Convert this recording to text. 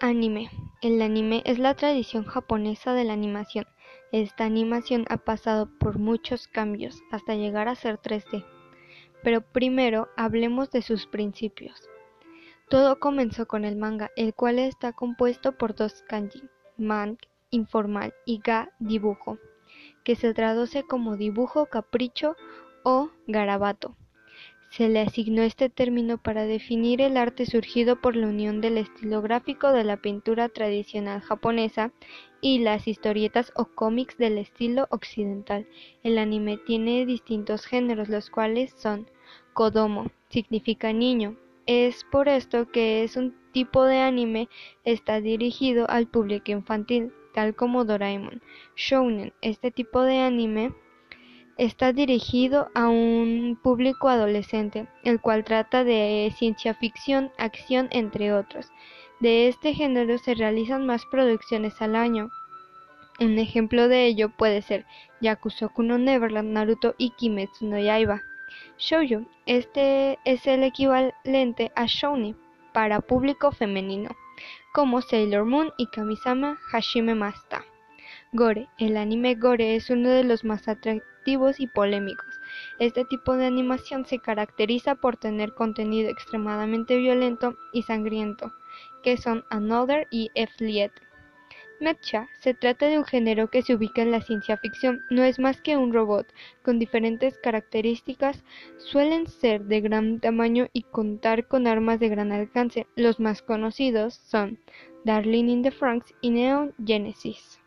Anime. El anime es la tradición japonesa de la animación. Esta animación ha pasado por muchos cambios hasta llegar a ser 3D. Pero primero hablemos de sus principios. Todo comenzó con el manga, el cual está compuesto por dos kanji, man, informal, y ga, dibujo, que se traduce como dibujo, capricho o garabato. Se le asignó este término para definir el arte surgido por la unión del estilo gráfico de la pintura tradicional japonesa y las historietas o cómics del estilo occidental. El anime tiene distintos géneros, los cuales son Kodomo, significa niño. Es por esto que es un tipo de anime está dirigido al público infantil, tal como Doraemon. Shounen, este tipo de anime Está dirigido a un público adolescente, el cual trata de ciencia ficción, acción, entre otros. De este género se realizan más producciones al año. Un ejemplo de ello puede ser Yakusoku no Neverland, Naruto y Kimetsu no Yaiba. Shoujo, este es el equivalente a Shouni para público femenino, como Sailor Moon y Kamisama Hashime Masta. Gore, el anime Gore es uno de los más atractivos y polémicos. Este tipo de animación se caracteriza por tener contenido extremadamente violento y sangriento, que son Another y F-Liet. Mecha se trata de un género que se ubica en la ciencia ficción, no es más que un robot con diferentes características, suelen ser de gran tamaño y contar con armas de gran alcance. Los más conocidos son Darling in the Franxx y Neon Genesis.